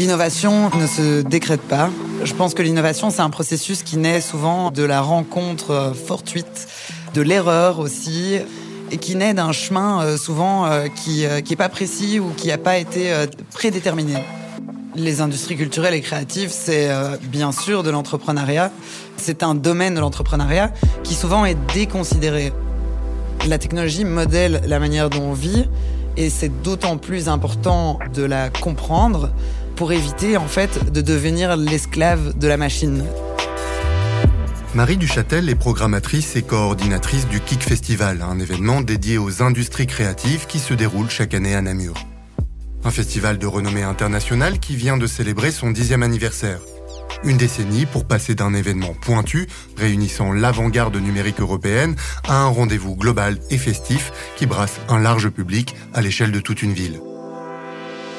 L'innovation ne se décrète pas. Je pense que l'innovation, c'est un processus qui naît souvent de la rencontre euh, fortuite, de l'erreur aussi, et qui naît d'un chemin euh, souvent euh, qui n'est pas précis ou qui n'a pas été prédéterminé. Les industries culturelles et créatives, c'est bien sûr de l'entrepreneuriat. C'est un domaine de l'entrepreneuriat qui souvent est déconsidéré. La technologie modèle la manière dont on vit et c'est d'autant plus important de la comprendre pour éviter en fait de devenir l'esclave de la machine. Marie Duchâtel est programmatrice et coordinatrice du Kick Festival, un événement dédié aux industries créatives qui se déroule chaque année à Namur. Un festival de renommée internationale qui vient de célébrer son dixième anniversaire. Une décennie pour passer d'un événement pointu, réunissant l'avant-garde numérique européenne, à un rendez-vous global et festif qui brasse un large public à l'échelle de toute une ville.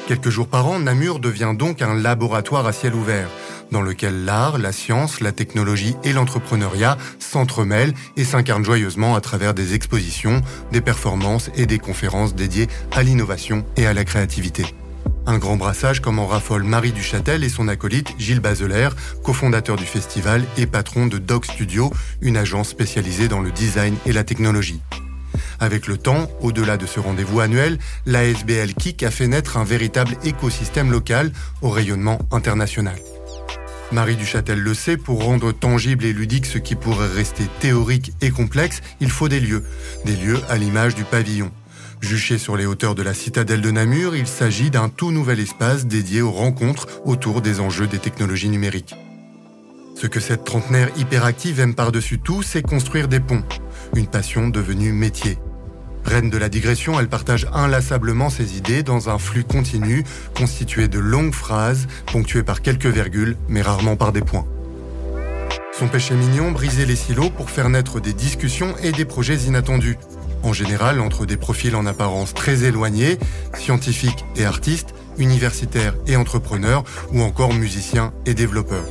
Quelques jours par an, Namur devient donc un laboratoire à ciel ouvert, dans lequel l'art, la science, la technologie et l'entrepreneuriat s'entremêlent et s'incarnent joyeusement à travers des expositions, des performances et des conférences dédiées à l'innovation et à la créativité. Un grand brassage comme en raffole Marie Duchâtel et son acolyte Gilles Bazeler, cofondateur du festival et patron de Dog Studio, une agence spécialisée dans le design et la technologie. Avec le temps, au-delà de ce rendez-vous annuel, l'ASBL KIC a fait naître un véritable écosystème local au rayonnement international. Marie Duchâtel le sait, pour rendre tangible et ludique ce qui pourrait rester théorique et complexe, il faut des lieux. Des lieux à l'image du pavillon. Juché sur les hauteurs de la citadelle de Namur, il s'agit d'un tout nouvel espace dédié aux rencontres autour des enjeux des technologies numériques. Ce que cette trentenaire hyperactive aime par-dessus tout, c'est construire des ponts une passion devenue métier. Reine de la digression, elle partage inlassablement ses idées dans un flux continu constitué de longues phrases ponctuées par quelques virgules mais rarement par des points. Son péché mignon, briser les silos pour faire naître des discussions et des projets inattendus. En général, entre des profils en apparence très éloignés, scientifiques et artistes, universitaires et entrepreneurs, ou encore musiciens et développeurs.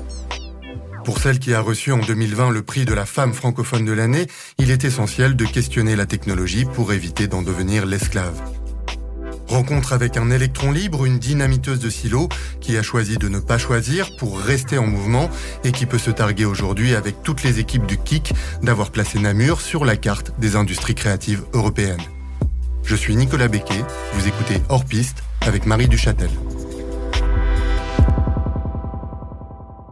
Pour celle qui a reçu en 2020 le prix de la femme francophone de l'année, il est essentiel de questionner la technologie pour éviter d'en devenir l'esclave. Rencontre avec un électron libre, une dynamiteuse de silo qui a choisi de ne pas choisir pour rester en mouvement et qui peut se targuer aujourd'hui avec toutes les équipes du KIC d'avoir placé Namur sur la carte des industries créatives européennes. Je suis Nicolas Becquet, vous écoutez Hors Piste avec Marie Duchâtel.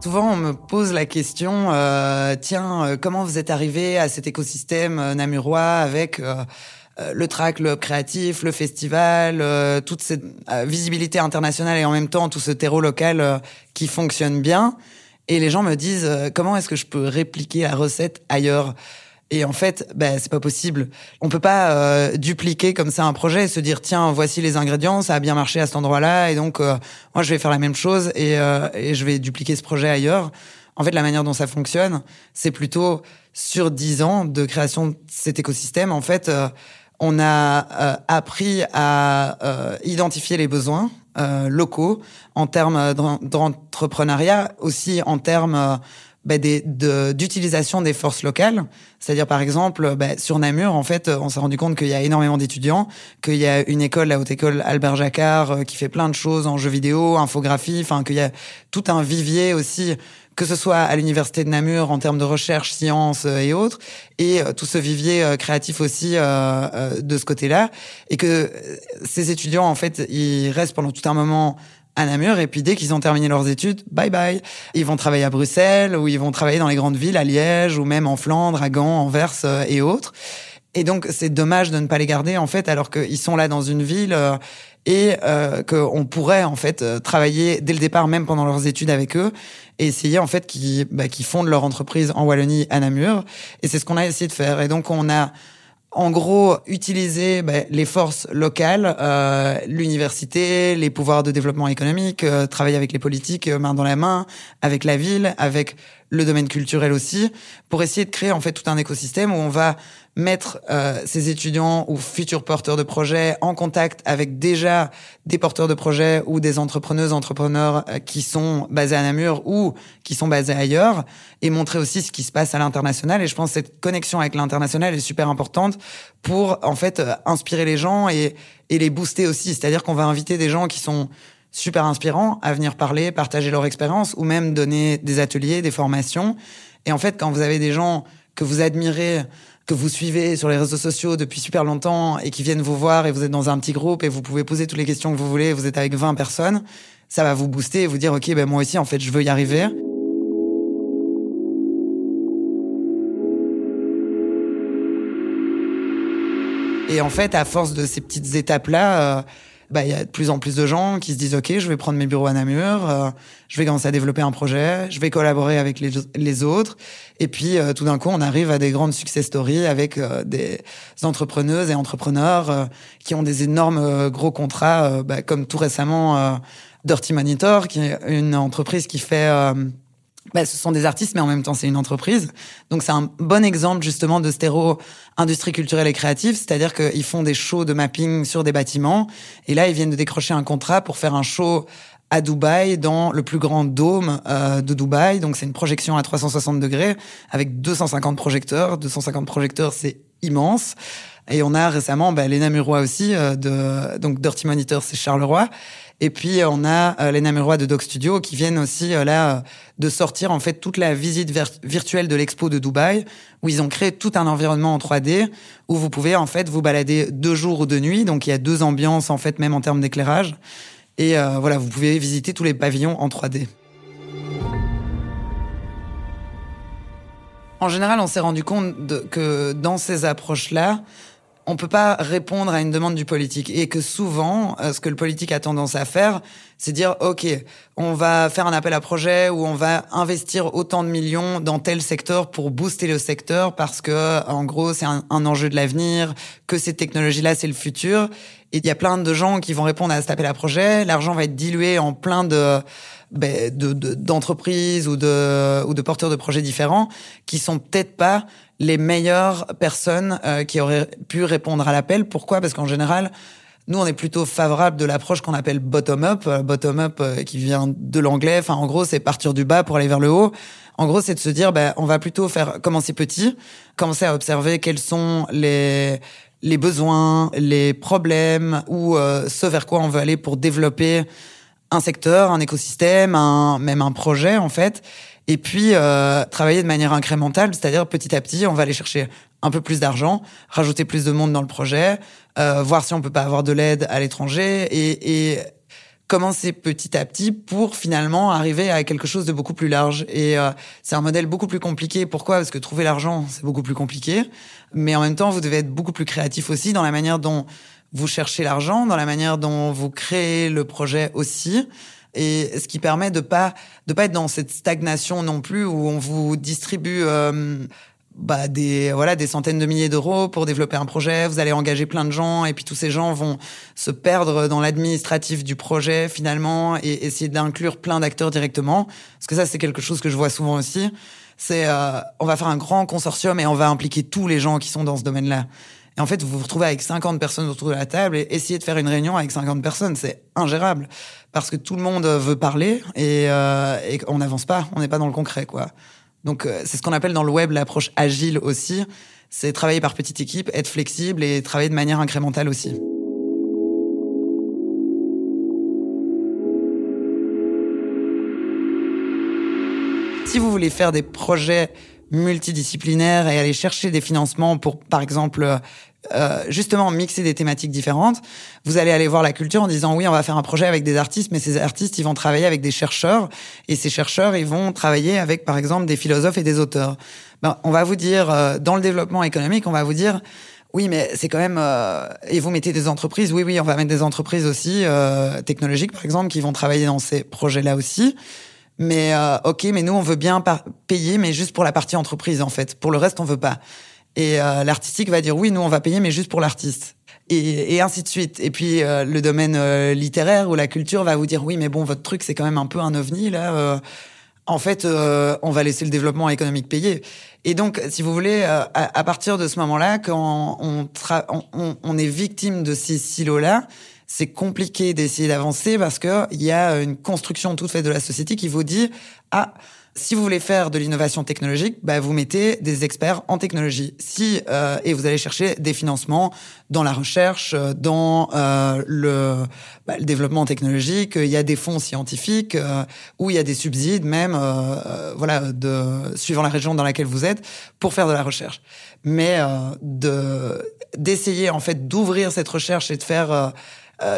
Souvent, on me pose la question, euh, tiens, euh, comment vous êtes arrivé à cet écosystème euh, namurois avec le track, le créatif, le festival, toute cette visibilité internationale et en même temps tout ce terreau local qui fonctionne bien. Et les gens me disent, comment est-ce que je peux répliquer la recette ailleurs? Et en fait, ben c'est pas possible. On peut pas euh, dupliquer comme ça un projet et se dire tiens, voici les ingrédients, ça a bien marché à cet endroit-là, et donc euh, moi je vais faire la même chose et, euh, et je vais dupliquer ce projet ailleurs. En fait, la manière dont ça fonctionne, c'est plutôt sur dix ans de création de cet écosystème. En fait, on a appris à identifier les besoins locaux en termes d'entrepreneuriat, aussi en termes bah, d'utilisation des forces locales. C'est-à-dire, par exemple, bah, sur Namur, en fait, on s'est rendu compte qu'il y a énormément d'étudiants, qu'il y a une école, la haute école Albert Jacquard, euh, qui fait plein de choses en jeux vidéo, infographie, enfin, qu'il y a tout un vivier aussi, que ce soit à l'université de Namur en termes de recherche, sciences euh, et autres, et euh, tout ce vivier créatif aussi de ce côté-là, et que ces étudiants, en fait, ils restent pendant tout un moment à Namur et puis dès qu'ils ont terminé leurs études, bye bye. Ils vont travailler à Bruxelles ou ils vont travailler dans les grandes villes, à Liège ou même en Flandre, à Gand, Anvers euh, et autres. Et donc c'est dommage de ne pas les garder en fait alors qu'ils sont là dans une ville euh, et euh, qu'on pourrait en fait euh, travailler dès le départ même pendant leurs études avec eux et essayer en fait qu'ils bah, fondent leur entreprise en Wallonie à Namur. Et c'est ce qu'on a essayé de faire. Et donc on a en gros, utiliser ben, les forces locales, euh, l'université, les pouvoirs de développement économique, euh, travailler avec les politiques euh, main dans la main, avec la ville, avec le domaine culturel aussi, pour essayer de créer en fait tout un écosystème où on va mettre euh, ces étudiants ou futurs porteurs de projets en contact avec déjà des porteurs de projets ou des entrepreneuses, entrepreneurs euh, qui sont basés à Namur ou qui sont basés ailleurs et montrer aussi ce qui se passe à l'international. Et je pense que cette connexion avec l'international est super importante pour en fait euh, inspirer les gens et, et les booster aussi. C'est-à-dire qu'on va inviter des gens qui sont super inspirants à venir parler, partager leur expérience ou même donner des ateliers, des formations. Et en fait, quand vous avez des gens que vous admirez, que vous suivez sur les réseaux sociaux depuis super longtemps et qui viennent vous voir et vous êtes dans un petit groupe et vous pouvez poser toutes les questions que vous voulez, vous êtes avec 20 personnes, ça va vous booster et vous dire, OK, ben moi aussi, en fait, je veux y arriver. Et en fait, à force de ces petites étapes-là, euh, bah, il y a de plus en plus de gens qui se disent OK, je vais prendre mes bureaux à Namur, euh, je vais commencer à développer un projet, je vais collaborer avec les, les autres. Et puis euh, tout d'un coup, on arrive à des grandes success stories avec euh, des entrepreneuses et entrepreneurs qui ont des énormes gros contrats, bah, comme tout récemment Dirty Monitor, qui est une entreprise qui fait bah, ce sont des artistes, mais en même temps, c'est une entreprise. Donc, c'est un bon exemple, justement, de stéro industrie culturelle et créative. C'est-à-dire qu'ils font des shows de mapping sur des bâtiments. Et là, ils viennent de décrocher un contrat pour faire un show à Dubaï, dans le plus grand dôme euh, de Dubaï. Donc, c'est une projection à 360 degrés avec 250 projecteurs. 250 projecteurs, c'est immense. Et on a récemment bah, Léna Muroy aussi, euh, de, donc Dirty Monitor, c'est Charleroi. Et puis on a euh, les Namurois de Doc Studio qui viennent aussi euh, là euh, de sortir en fait toute la visite virtuelle de l'expo de Dubaï où ils ont créé tout un environnement en 3D où vous pouvez en fait vous balader deux jours ou deux nuits. Donc il y a deux ambiances en fait même en termes d'éclairage. Et voilà, vous pouvez visiter tous les pavillons en 3D. En général, on s'est rendu compte que dans ces approches-là, on peut pas répondre à une demande du politique et que souvent, euh, ce que le politique a tendance à faire, c'est dire ok, on va faire un appel à projet ou on va investir autant de millions dans tel secteur pour booster le secteur parce que en gros c'est un, enjeu de l'avenir, que ces technologies-là c'est le futur. Et il y a plein de gens qui vont répondre à cet appel à projet. L'argent va être dilué en plein de ben, d'entreprises ou de ou de porteurs de projets différents qui sont peut-être pas les meilleures personnes euh, qui auraient pu répondre à l'appel. Pourquoi? Parce qu'en général, nous, on est plutôt favorable de l'approche qu'on appelle bottom-up. Euh, bottom-up euh, qui vient de l'anglais. Enfin, en gros, c'est partir du bas pour aller vers le haut. En gros, c'est de se dire, ben, on va plutôt faire commencer petit, commencer à observer quels sont les les besoins, les problèmes ou ce vers quoi on veut aller pour développer un secteur, un écosystème, un, même un projet en fait et puis euh, travailler de manière incrémentale, c'est-à-dire petit à petit, on va aller chercher un peu plus d'argent, rajouter plus de monde dans le projet, euh, voir si on peut pas avoir de l'aide à l'étranger et, et commencer petit à petit pour finalement arriver à quelque chose de beaucoup plus large. Et euh, c'est un modèle beaucoup plus compliqué. Pourquoi? Parce que trouver l'argent, c'est beaucoup plus compliqué. Mais en même temps, vous devez être beaucoup plus créatif aussi dans la manière dont vous cherchez l'argent, dans la manière dont vous créez le projet aussi et ce qui permet de pas de pas être dans cette stagnation non plus où on vous distribue euh, bah des voilà des centaines de milliers d'euros pour développer un projet, vous allez engager plein de gens et puis tous ces gens vont se perdre dans l'administratif du projet finalement et essayer d'inclure plein d'acteurs directement parce que ça c'est quelque chose que je vois souvent aussi. C'est euh, on va faire un grand consortium et on va impliquer tous les gens qui sont dans ce domaine-là. Et en fait, vous vous retrouvez avec 50 personnes autour de la table et essayer de faire une réunion avec 50 personnes, c'est ingérable parce que tout le monde veut parler et, euh, et on n'avance pas, on n'est pas dans le concret, quoi. Donc euh, c'est ce qu'on appelle dans le web l'approche agile aussi, c'est travailler par petite équipe, être flexible et travailler de manière incrémentale aussi. Si vous voulez faire des projets multidisciplinaires et aller chercher des financements pour, par exemple, euh, justement mixer des thématiques différentes. Vous allez aller voir la culture en disant oui, on va faire un projet avec des artistes, mais ces artistes, ils vont travailler avec des chercheurs, et ces chercheurs, ils vont travailler avec, par exemple, des philosophes et des auteurs. Ben, on va vous dire, euh, dans le développement économique, on va vous dire, oui, mais c'est quand même. Euh, et vous mettez des entreprises. Oui, oui, on va mettre des entreprises aussi euh, technologiques, par exemple, qui vont travailler dans ces projets-là aussi. Mais ok, mais nous, on veut bien payer, mais juste pour la partie entreprise, en fait. Pour le reste, on veut pas. Et euh, l'artistique va dire oui, nous on va payer, mais juste pour l'artiste. Et, et, ainsi de suite. Et puis euh, le domaine euh, littéraire ou la culture va vous dire oui, mais bon, votre truc c'est quand même un peu un ovni là. en fait, euh, on va laisser le développement économique payer. Et donc, si vous voulez, euh, à, partir de ce moment-là, quand on, on, on, est victime de ces silos-là, c'est compliqué d'essayer d'avancer parce que il y a une construction toute faite de la société qui vous dit ah si vous voulez faire de l'innovation technologique, bah, vous mettez des experts en technologie. Si euh, et vous allez chercher des financements dans la recherche, euh, dans euh, le, bah, le, développement technologique. Il y a des fonds scientifiques euh, où il y a des subsides même, euh, voilà, de suivant la région dans laquelle vous êtes, pour faire de la recherche. Mais de d'essayer en fait d'ouvrir cette recherche et de faire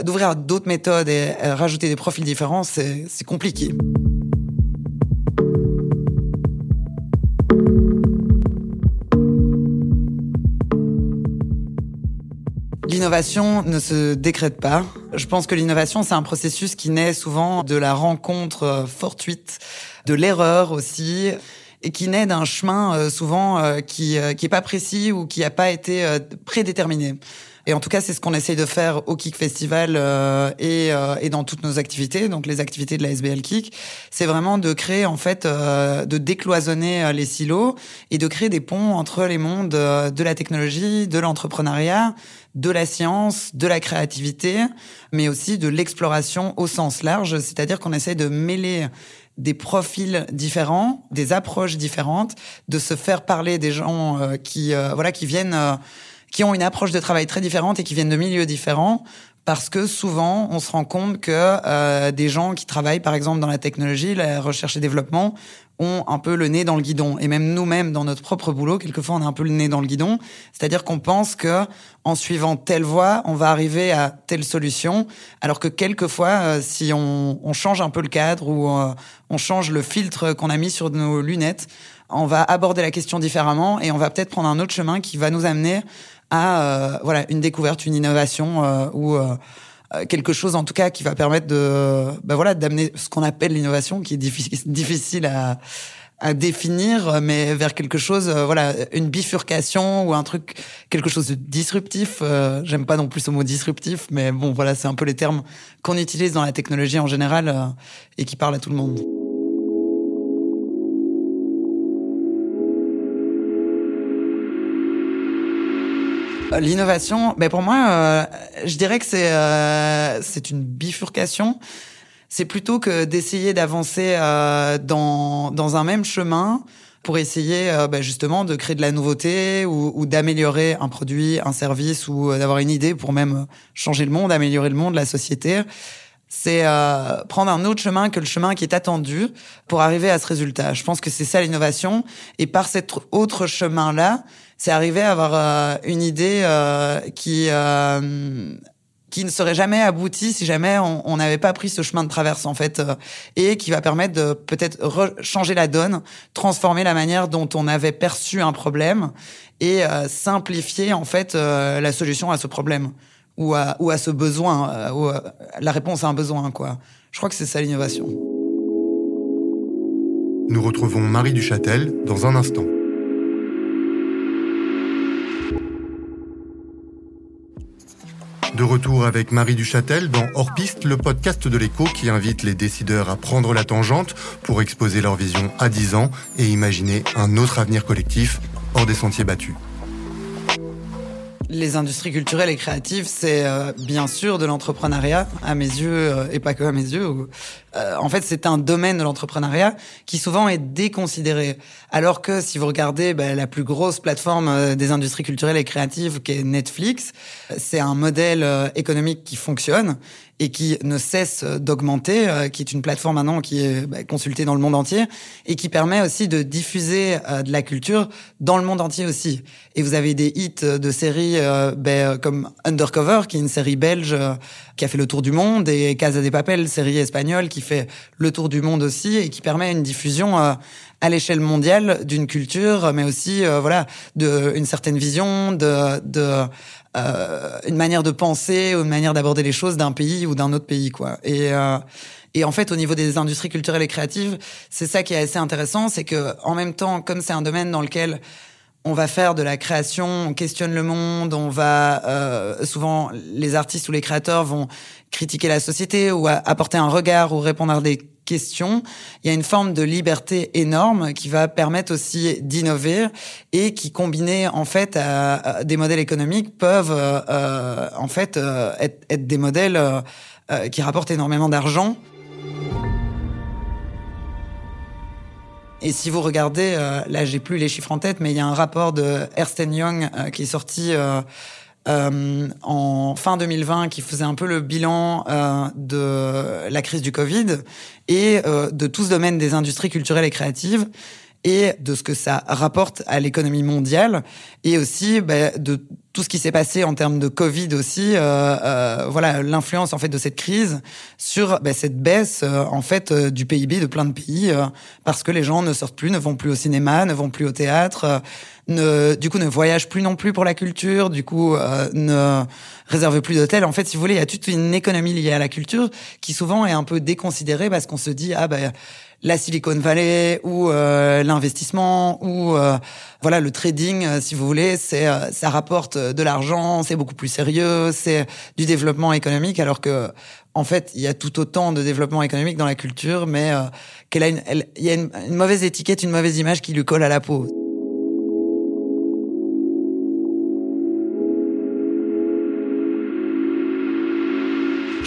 d'ouvrir d'autres méthodes et rajouter des profils différents, c'est compliqué. L'innovation ne se décrète pas. Je pense que l'innovation, c'est un processus qui naît souvent de la rencontre euh, fortuite, de l'erreur aussi, et qui naît d'un chemin euh, souvent euh, qui qui est pas précis ou qui n'a pas été prédéterminé. Et en tout cas, c'est ce qu'on essaye de faire au Kick Festival euh, et, euh, et, dans toutes nos activités, donc les activités de la SBL Kick. C'est vraiment de créer, en fait, euh, de décloisonner les silos et de créer des ponts entre les mondes de la technologie, de l'entrepreneuriat, de la science, de la créativité, mais aussi de l'exploration au sens large. C'est-à-dire qu'on essaie de mêler des profils différents, des approches différentes, de se faire parler des gens qui, voilà, qui viennent qui ont une approche de travail très différente et qui viennent de milieux différents parce que souvent on se rend compte que euh, des gens qui travaillent par exemple dans la technologie, la recherche et développement ont un peu le nez dans le guidon. Et même nous-mêmes dans notre propre boulot quelquefois on a un peu le nez dans le guidon, c'est-à-dire qu'on pense que en suivant telle voie, on va arriver à telle solution. Alors que quelquefois euh, si on, on, change un peu le cadre ou euh, on change le filtre qu'on a mis sur nos lunettes, on va aborder la question différemment et on va peut-être prendre un autre chemin qui va nous amener à euh, voilà une découverte, une innovation euh, ou euh, quelque chose en tout cas qui va permettre de bah voilà d'amener ce qu'on appelle l'innovation qui est difficile à à définir, mais vers quelque chose, voilà, une bifurcation ou un truc, quelque chose de disruptif. J'aime pas non plus ce mot disruptif, mais bon, voilà, c'est un peu les termes qu'on utilise dans la technologie en général et qui parlent à tout le monde. L'innovation, ben pour moi, euh, je dirais que c'est euh, c'est une bifurcation. C'est plutôt que d'essayer d'avancer euh, dans dans un même chemin pour essayer ben justement de créer de la nouveauté ou, ou d'améliorer un produit, un service ou d'avoir une idée pour même changer le monde, améliorer le monde, la société. C'est prendre un autre chemin que le chemin qui est attendu pour arriver à ce résultat. Je pense que c'est ça l'innovation. Et par cet autre chemin-là, c'est arrivé à avoir euh, une idée euh, qui euh, qui ne serait jamais aboutie si jamais on n'avait pas pris ce chemin de traverse en fait et qui va permettre de peut-être changer la donne, transformer la manière dont on avait perçu un problème et simplifier en fait la solution à ce problème ou à, ou à ce besoin ou la réponse à un besoin quoi. Je crois que c'est ça l'innovation. Nous retrouvons Marie Duchâtel dans un instant. De retour avec Marie Duchâtel dans Hors Piste, le podcast de l'écho qui invite les décideurs à prendre la tangente pour exposer leur vision à 10 ans et imaginer un autre avenir collectif hors des sentiers battus les industries culturelles et créatives, c'est euh, bien sûr de l'entrepreneuriat, à mes yeux, euh, et pas que à mes yeux. Euh, en fait, c'est un domaine de l'entrepreneuriat qui souvent est déconsidéré. Alors que si vous regardez bah, la plus grosse plateforme des industries culturelles et créatives, qui est Netflix, c'est un modèle économique qui fonctionne et qui ne cesse d'augmenter, euh, qui est une plateforme maintenant qui est bah, consultée dans le monde entier et qui permet aussi de diffuser euh, de la culture dans le monde entier aussi. Et vous avez des hits de séries euh, bah, comme Undercover, qui est une série belge qui a fait le tour du monde, et Casa de Papel, série espagnole qui fait le tour du monde aussi et qui permet une diffusion à l'échelle mondiale d'une culture, mais aussi voilà de une certaine vision de, de euh, une manière de penser une manière d'aborder les choses d'un pays ou d'un autre pays, quoi. Et euh, et en fait, au niveau des industries culturelles et créatives, c'est ça qui est assez intéressant, c'est que en même temps, comme c'est un domaine dans lequel on va faire de la création, on questionne le monde, on va euh, souvent les artistes ou les créateurs vont critiquer la société ou apporter un regard ou répondre à des questions, il y a une forme de liberté énorme qui va permettre aussi d'innover et qui, combiné en fait à, des modèles économiques, peuvent euh, en fait être, être, des modèles qui rapportent énormément d'argent. Et si vous regardez, euh, là j'ai plus les chiffres en tête, mais il y a un rapport de Ernst Young euh, qui est sorti euh, en fin 2020 qui faisait un peu le bilan de la crise du Covid et de tout ce domaine des industries culturelles et créatives et de ce que ça rapporte à l'économie mondiale et aussi bah, de tout ce qui s'est passé en termes de Covid aussi, euh, euh, voilà l'influence en fait de cette crise sur bah, cette baisse euh, en fait euh, du PIB de plein de pays euh, parce que les gens ne sortent plus, ne vont plus au cinéma, ne vont plus au théâtre, ne du coup ne voyagent plus non plus pour la culture, du coup ne réservent plus d'hôtels. En fait, si vous voulez, il y a toute une économie liée à la culture qui souvent est un peu déconsidérée parce qu'on se dit ah ben la Silicon Valley ou euh, l'investissement ou euh, voilà le trading euh, si vous voulez c'est ça rapporte de l'argent c'est beaucoup plus sérieux c'est du développement économique alors que en fait il y a tout autant de développement économique dans la culture mais qu'elle a une, il y a une mauvaise étiquette une mauvaise image qui lui colle à la peau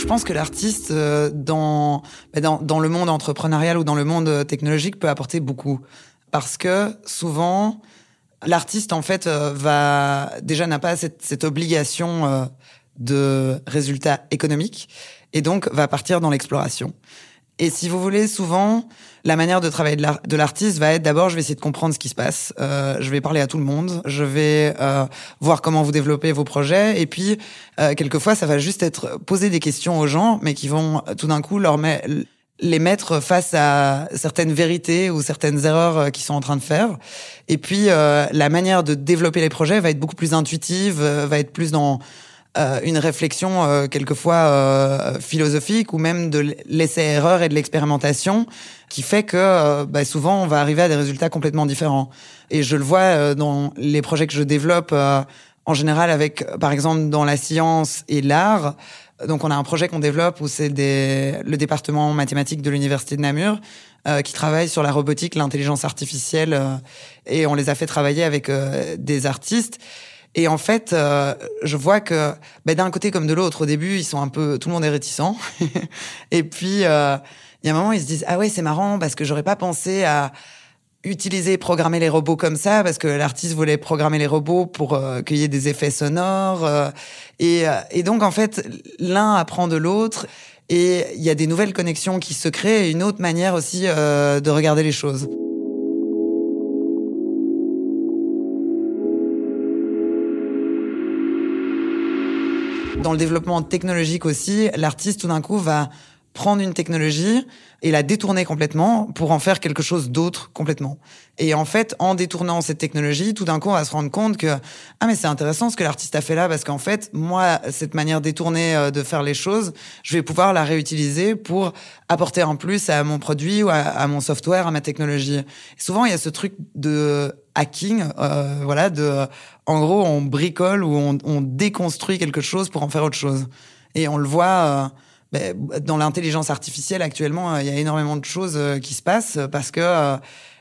je pense que l'artiste euh, dans, bah, dans, dans le monde entrepreneurial ou dans le monde euh, technologique peut apporter beaucoup parce que souvent l'artiste en fait euh, va déjà n'a pas cette, cette obligation de résultats économiques et donc va partir dans l'exploration. Et si vous voulez, souvent, la manière de travailler de l'artiste va être d'abord, je vais essayer de comprendre ce qui se passe, euh, je vais parler à tout le monde, je vais euh, voir comment vous développez vos projets, et puis euh, quelquefois, ça va juste être poser des questions aux gens, mais qui vont tout d'un coup leur mettre les mettre face à certaines vérités ou certaines erreurs euh, qu'ils sont en train de faire. Et puis euh, la manière de développer les projets va être beaucoup plus intuitive, euh, va être plus dans euh, une réflexion euh, quelquefois euh, philosophique ou même de l'essai-erreur et de l'expérimentation qui fait que bah, souvent on va arriver à des résultats complètement différents. Et je le vois dans les projets que je développe en général avec, par exemple, dans la science et l'art. Donc on a un projet qu'on développe où c'est le département mathématique de l'université de Namur qui travaille sur la robotique, l'intelligence artificielle, et on les a fait travailler avec des artistes. Et en fait, euh, je vois que ben, d'un côté comme de l'autre, au début, ils sont un peu, tout le monde est réticent. et puis, euh, il y a un moment, ils se disent ah ouais, c'est marrant parce que j'aurais pas pensé à utiliser, programmer les robots comme ça parce que l'artiste voulait programmer les robots pour euh, qu'il y ait des effets sonores. Euh, et, et donc en fait, l'un apprend de l'autre. Et il y a des nouvelles connexions qui se créent et une autre manière aussi de regarder les choses. Dans le développement technologique aussi, l'artiste tout d'un coup va prendre une technologie et la détourner complètement pour en faire quelque chose d'autre complètement. Et en fait, en détournant cette technologie, tout d'un coup, on va se rendre compte que ah mais c'est intéressant ce que l'artiste a fait là parce qu'en fait, moi, cette manière détournée euh, de faire les choses, je vais pouvoir la réutiliser pour apporter un plus à mon produit ou à, mon software, à ma technologie. souvent, il y a ce truc de hacking, euh, voilà, de en gros, on bricole ou on, on, déconstruit quelque chose pour en faire autre chose. Et on le voit. Euh, ben, dans l'intelligence artificielle actuellement, euh, il y a énormément de choses euh, qui se passent parce que euh,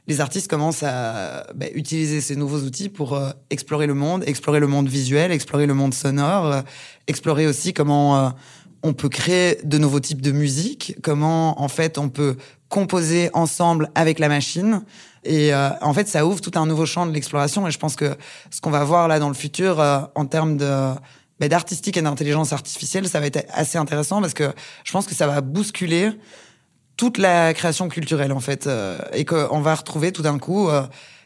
les artistes commencent à ben, utiliser ces nouveaux outils pour explorer le monde, explorer le monde visuel, explorer le monde sonore, explorer aussi comment on peut créer de nouveaux types de musique, comment en fait on peut composer ensemble avec la machine. Et en fait, ça ouvre tout un nouveau champ de l'exploration. Et je pense que ce qu'on va voir là dans le futur en termes de mais d'artistique et d'intelligence artificielle, ça va être assez intéressant parce que je pense que ça va bousculer toute la création culturelle en fait euh, et qu'on va retrouver tout d'un coup euh,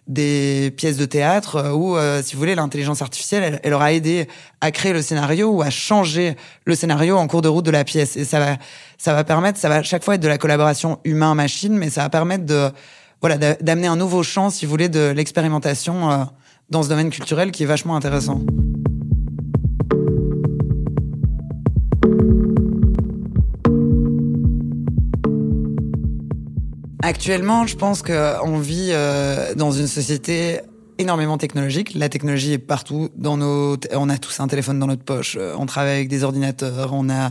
des pièces de théâtre euh, où, si vous voulez, l'intelligence artificielle, elle, aura aidé à créer le scénario ou à changer le scénario en cours de route de la pièce. Et ça va, ça va permettre, ça va chaque fois être de la collaboration humain-machine, mais ça va permettre de, voilà, d'amener un nouveau champ, si vous voulez, de l'expérimentation dans ce domaine culturel qui est vachement intéressant. Actuellement, je pense qu'on vit euh, dans une société énormément technologique. La technologie est partout. Dans nos, on a tous un téléphone dans notre poche. Euh, on travaille avec des ordinateurs. On a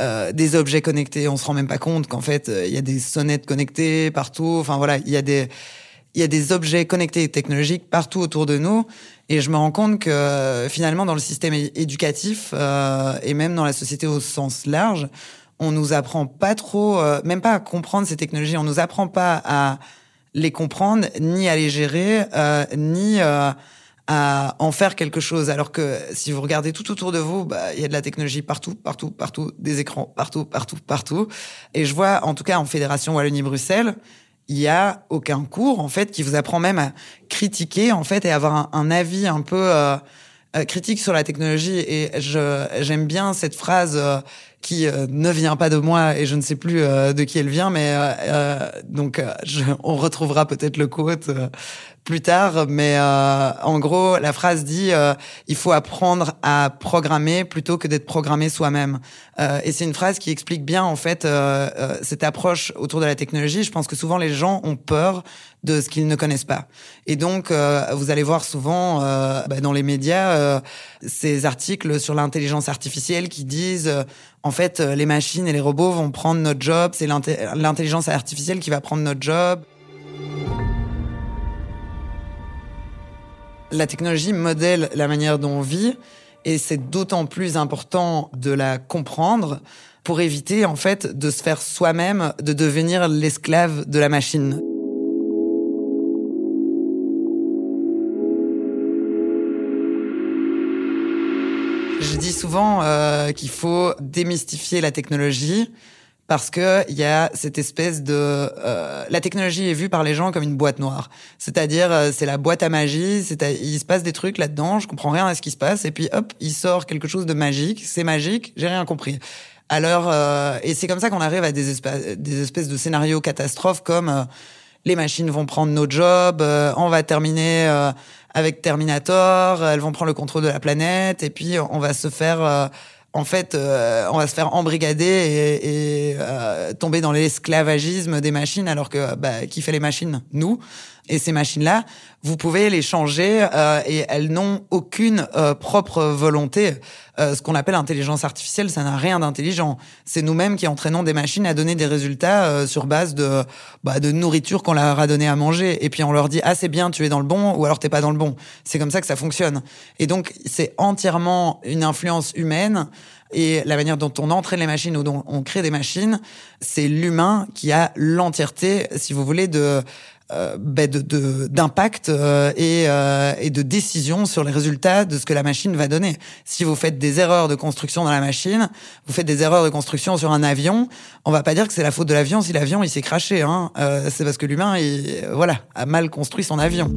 euh, des objets connectés. On se rend même pas compte qu'en fait, il y a des sonnettes connectées partout. Enfin voilà, il y a des il y a des objets connectés technologiques partout autour de nous. Et je me rends compte que finalement, dans le système éducatif euh, et même dans la société au sens large, on nous apprend pas trop, euh, même pas à comprendre ces technologies. On nous apprend pas à les comprendre, ni à les gérer, euh, ni euh, à en faire quelque chose. Alors que si vous regardez tout autour de vous, bah, il y a de la technologie partout, partout, partout, des écrans partout, partout, partout. Et je vois, en tout cas en Fédération Wallonie-Bruxelles, il y a aucun cours en fait qui vous apprend même à critiquer en fait et avoir un, avis un peu euh, euh, critique sur la technologie et je j'aime bien cette phrase euh, qui ne vient pas de moi et je ne sais plus de qui elle vient mais donc je, on retrouvera peut-être le quote plus tard, mais euh, en gros, la phrase dit euh, il faut apprendre à programmer plutôt que d'être programmé soi-même. Euh, et c'est une phrase qui explique bien en fait euh, euh, cette approche autour de la technologie. Je pense que souvent les gens ont peur de ce qu'ils ne connaissent pas. Et donc, vous allez voir souvent bah, dans les médias ces articles sur l'intelligence artificielle qui disent en fait les machines et les robots vont prendre notre job, c'est l'intelligence artificielle qui va prendre notre job. La technologie modèle la manière dont on vit et c'est d'autant plus important de la comprendre pour éviter en fait de se faire soi-même, de devenir l'esclave de la machine. Je dis souvent euh, qu'il faut démystifier la technologie parce que il y a cette espèce de euh, la technologie est vue par les gens comme une boîte noire. C'est-à-dire euh, c'est la boîte à magie c'est il se passe des trucs là-dedans je comprends rien à ce qui se passe et puis hop il sort quelque chose de magique c'est magique j'ai rien compris. Alors euh, et c'est comme ça qu'on arrive à des espèces des espèces de scénarios catastrophes comme euh, les machines vont prendre nos jobs on va terminer avec Terminator elles vont prendre le contrôle de la planète et puis on va se faire en fait, euh, on va se faire embrigader et, et euh, tomber dans l'esclavagisme des machines, alors que bah, qui fait les machines? Nous. Et ces machines-là, vous pouvez les changer euh, et elles n'ont aucune propre volonté. ce qu'on appelle intelligence artificielle, ça n'a rien d'intelligent. C'est nous-mêmes qui entraînons des machines à donner des résultats sur base de bah, de nourriture qu'on leur a donné à manger. Et puis on leur dit ah c'est bien, tu es dans le bon, ou alors t'es pas dans le bon. C'est comme ça que ça fonctionne. Et donc c'est entièrement une influence humaine et la manière dont on entraîne les machines ou dont on crée des machines, c'est l'humain qui a l'entièreté, si vous voulez, de euh, ben de d'impact euh, et, euh, et de décision sur les résultats de ce que la machine va donner. Si vous faites des erreurs de construction dans la machine, vous faites des erreurs de construction sur un avion, on va pas dire que c'est la faute de l'avion si l'avion il s'est craché. Hein. Euh, c'est parce que l'humain, il, voilà, a mal construit son avion.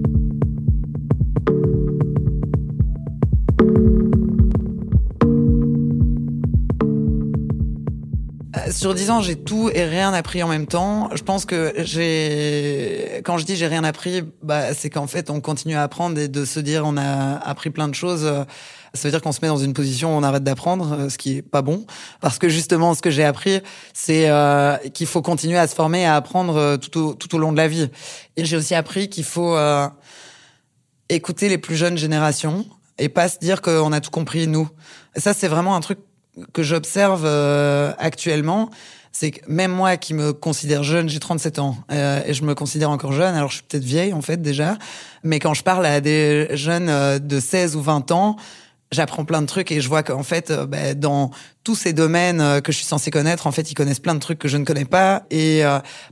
Sur dix ans, j'ai tout et rien appris en même temps. Je pense que j'ai, quand je dis j'ai rien appris, bah, c'est qu'en fait, on continue à apprendre et de se dire on a appris plein de choses. Ça veut dire qu'on se met dans une position où on arrête d'apprendre, ce qui est pas bon. Parce que justement, ce que j'ai appris, c'est euh, qu'il faut continuer à se former, à apprendre euh, tout au, long de la vie. Et j'ai aussi appris qu'il faut euh, écouter les plus jeunes générations et pas se dire qu'on a tout compris nous. Et ça, c'est vraiment un truc que j'observe euh, actuellement, c'est que même moi qui me considère jeune, j'ai 37 ans euh, et je me considère encore jeune, alors je suis peut-être vieille en fait déjà, mais quand je parle à des jeunes euh, de 16 ou 20 ans, j'apprends plein de trucs et je vois qu'en fait, bah, dans tous ces domaines que je suis censé connaître, en fait, ils connaissent plein de trucs que je ne connais pas. Et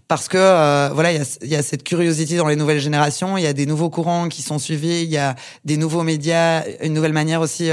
parce que voilà, il y a, y a, cette curiosité dans les nouvelles générations, il y a des nouveaux courants qui sont suivis, il y a des nouveaux médias, une nouvelle manière aussi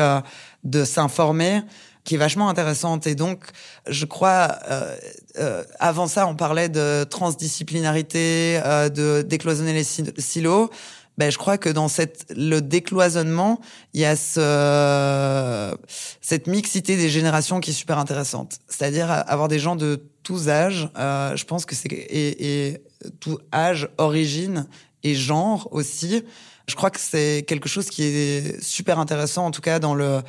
de s'informer qui est vachement intéressante. Et donc, je crois, euh, euh, avant ça, on parlait de transdisciplinarité, euh, de décloisonner les silos. Ben, je crois que dans cette le décloisonnement, il y a ce, cette mixité des générations qui est super intéressante. C'est-à-dire avoir des gens de tous âges. Euh, je pense que c'est et, et tout âge, origine et genre aussi. Je crois que c'est quelque chose qui est super intéressant, en tout cas dans le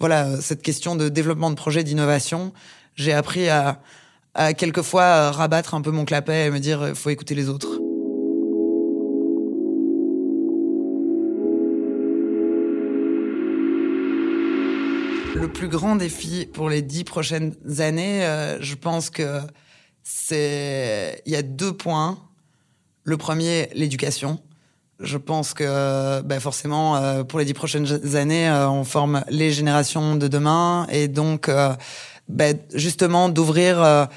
voilà, cette question de développement de projet, d'innovation, j'ai appris à, quelquefois rabattre un peu mon clapet et me dire, il faut écouter les autres. Le plus grand défi pour les dix prochaines années, euh, je pense que c'est il y a deux points. Le premier, l'éducation. Je pense que ben forcément, euh, pour les dix prochaines années, euh, on forme les générations de demain, et donc ben, justement d'ouvrir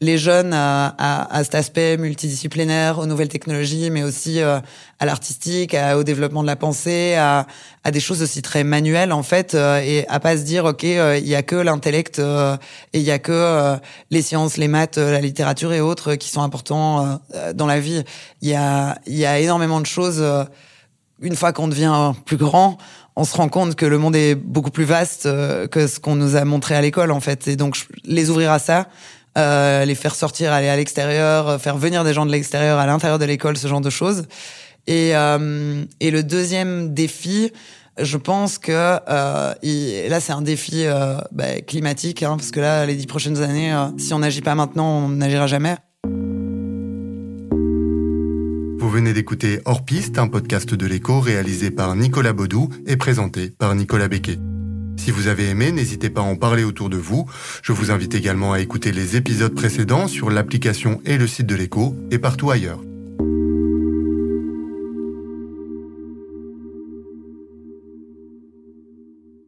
les jeunes à, à, à, cet aspect multidisciplinaire, aux nouvelles technologies, mais aussi euh, à l'artistique, au développement de la pensée, à, à, des choses aussi très manuelles en fait, euh, et à pas se dire ok, euh, il y a que l'intellect et il y a que les sciences, les maths, la littérature et autres qui sont importants dans la vie. Il y a, y a énormément de choses. une fois qu'on devient plus grand, on se rend compte que le monde est beaucoup plus vaste que ce qu'on nous a montré à l'école en fait. Et donc les ouvrir à ça, euh, les faire sortir, aller à l'extérieur, euh, faire venir des gens de l'extérieur à l'intérieur de l'école, ce genre de choses. Et, euh, le deuxième défi, je pense que là c'est un défi bah, climatique, hein, parce que là les dix prochaines années, si on n'agit pas maintenant, on n'agira jamais. Vous venez d'écouter Hors Piste, un podcast de l'écho réalisé par Nicolas Baudou et présenté par Nicolas Becquet. Si vous avez aimé, n'hésitez pas à en parler autour de vous. Je vous invite également à écouter les épisodes précédents sur l'application et le site de l'écho et partout ailleurs.